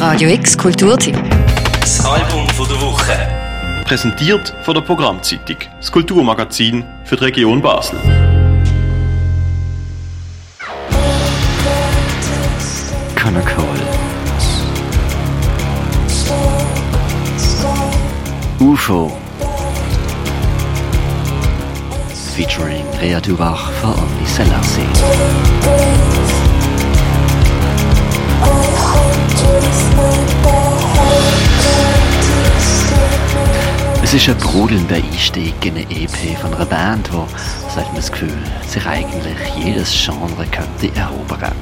Radio X Kulturtipp. Das Album von der Woche. Präsentiert von der Programmzeitung, das Kulturmagazin für die Region Basel. Conacol. UFO. Featuring Rea Dubach for Only Selassie. Es ist ein brudelnder Einstieg in eine EP von einer Band, wo, so hat man das Gefühl, sich eigentlich jedes Genre könnte erobern.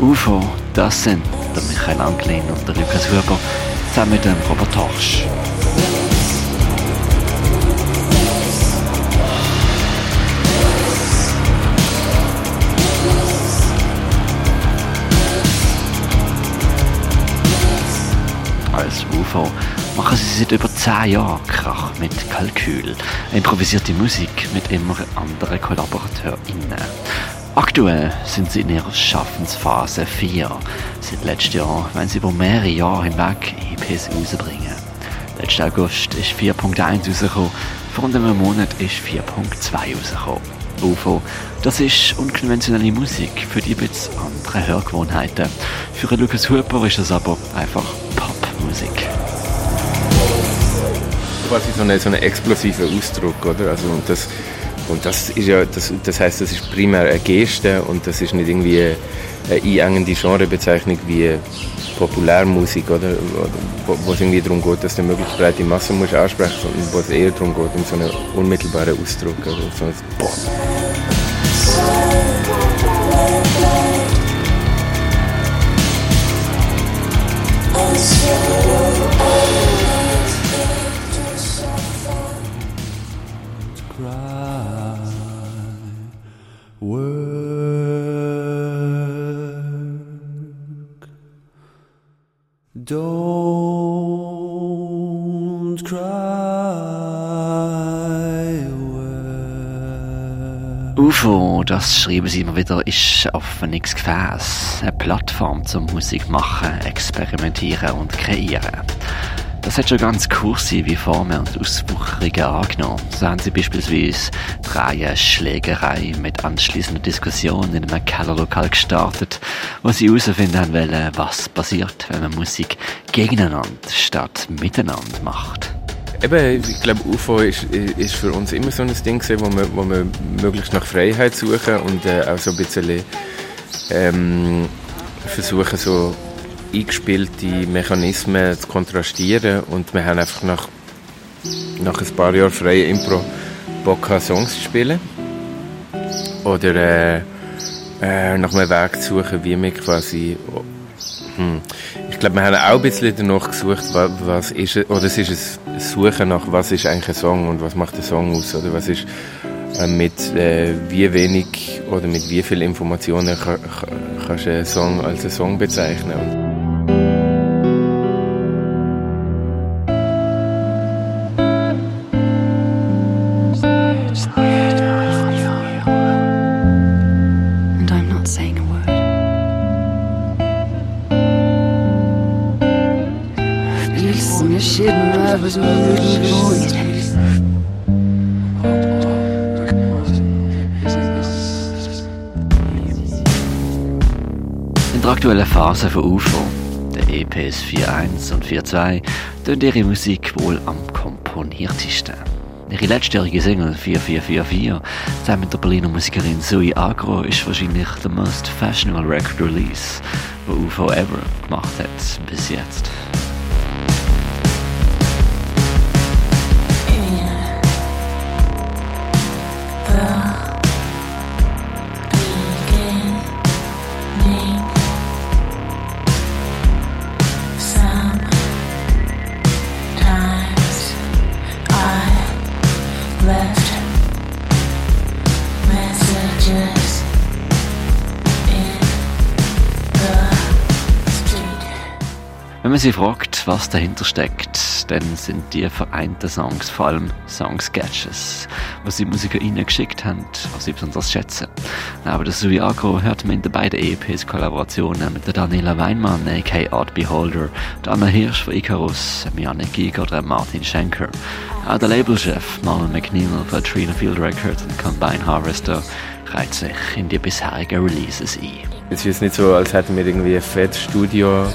UFO, das sind der Michael Anglin und der Lukas Huber zusammen mit dem Robert Torsch. UFO machen sie seit über 10 Jahren Krach mit Kalkül. Improvisierte Musik mit immer anderen KollaborateurInnen. Aktuell sind sie in ihrer Schaffensphase 4. Seit letztem Jahr wollen sie über mehrere Jahre hinweg EPs rausbringen. Letzten August ist 4.1 rausgekommen, vor einem Monat ist 4.2 rausgekommen. UFO, das ist unkonventionelle Musik für die bisschen anderen Hörgewohnheiten. Für Lukas Huber ist das aber einfach Popmusik. Quasi so ein so explosiver Ausdruck, oder? Also, und das, und das ist ja, das, das heißt, das ist primär eine Geste und das ist nicht irgendwie eine einengende Genrebezeichnung wie Populärmusik, oder? Wo, wo es irgendwie darum geht, dass du möglichst breite Masse ansprechen musst, sondern wo es eher darum geht, um so einen unmittelbaren Ausdruck, oder? So ein Boah. Don't cry. UFO, das schreiben sie immer wieder, ist auf Phoenix Gefäß. Eine Plattform zum Musik machen, experimentieren und kreieren. Das hat schon ganz kursive Formen und Auswucherungen angenommen. So haben sie beispielsweise die Reihe Schlägerei mit anschließender Diskussion in einem Kellerlokal gestartet, wo sie herausfinden wollen, was passiert, wenn man Musik gegeneinander statt miteinander macht. Eben, ich glaube, UFO ist, ist für uns immer so ein Ding gewesen, wo wir, wo wir möglichst nach Freiheit suchen und äh, auch so ein bisschen ähm, versuchen, so eingespielte Mechanismen zu kontrastieren und wir haben einfach nach, nach ein paar Jahren freie Impro Bock Songs zu spielen oder äh, äh, nach einem Weg zu suchen, wie wir quasi hm, ich glaube, wir haben auch ein bisschen danach gesucht, was, was ist, oder es ist ein Suchen nach, was ist eigentlich ein Song und was macht ein Song aus, oder was ist äh, mit äh, wie wenig oder mit wie viel Informationen kann, kannst du einen Song als einen Song bezeichnen. In der aktuellen Phase von UFO, der EPs 4.1 und 4.2, tönt ihre Musik wohl am komponiertesten. Ihre letztjährige Single 4444 zusammen mit der Berliner Musikerin Zoe Agro ist wahrscheinlich der most fashionable record release, wo UFO ever gemacht hat bis jetzt. Wenn man sie fragt, was dahinter steckt, dann sind die vereinten Songs vor allem Songsketches, was die Musiker ihnen geschickt haben, was sie besonders schätzen. Aber das Suiagro hört man in den beiden EPs Kollaborationen mit der Daniela Weinmann, a.k.a. Art Beholder, der Anna Hirsch von Icarus, Janik Giger oder Martin Schenker. Auch der Labelchef Marlon McNeil von Trina Field Records und Combine Harvester reiht sich in die bisherigen Releases ein. Es ist nicht so, als hätten wir irgendwie ein fettes Studio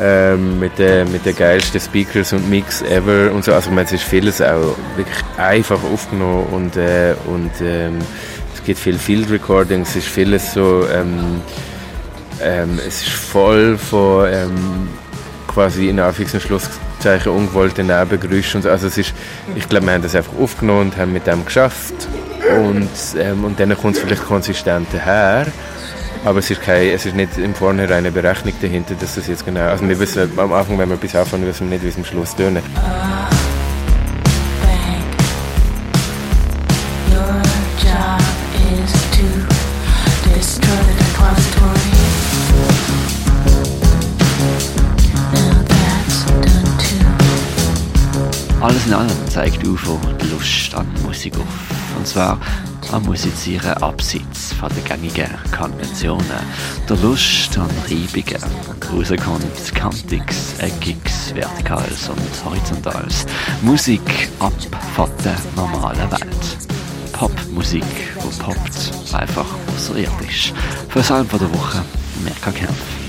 ähm, mit den mit der geilsten Speakers und Mix ever und so. Also meine, es ist vieles auch wirklich einfach aufgenommen und, äh, und ähm, es gibt viel Field Recordings, es ist vieles so, ähm, ähm, es ist voll von ähm, quasi in Anführungs- und Schlusszeichen ungewollten Nebengeräuschen und so. Also es ist, ich glaube, wir haben das einfach aufgenommen und haben mit dem geschafft und, ähm, und dann kommt es vielleicht konsistenter her. Aber es ist, kein, es ist nicht im Vornherein eine Berechnung dahinter, dass das jetzt genau. Also wir wissen am Anfang, wenn wir bis anfangen, wissen wir nicht, wie es am Schluss tönt. Alles in allem zeigt UFO die Lust an Musik auf. Und zwar am Musizieren abseits von den gängigen Konventionen. Der Lust an Reibungen. Rauskommt Kantiges, Eckiges, Vertikales und Horizontales. Musik ab von der normalen Welt. Popmusik, wo poppt, einfach außerirdisch. Für das Album der Woche, Merka Kempf.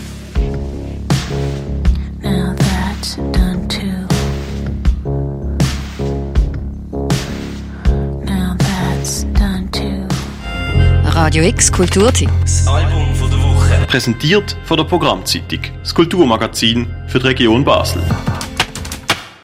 Radio X Kulturtipp. Das Album von der Woche. Präsentiert von der Programmzeitung, das Kulturmagazin für die Region Basel.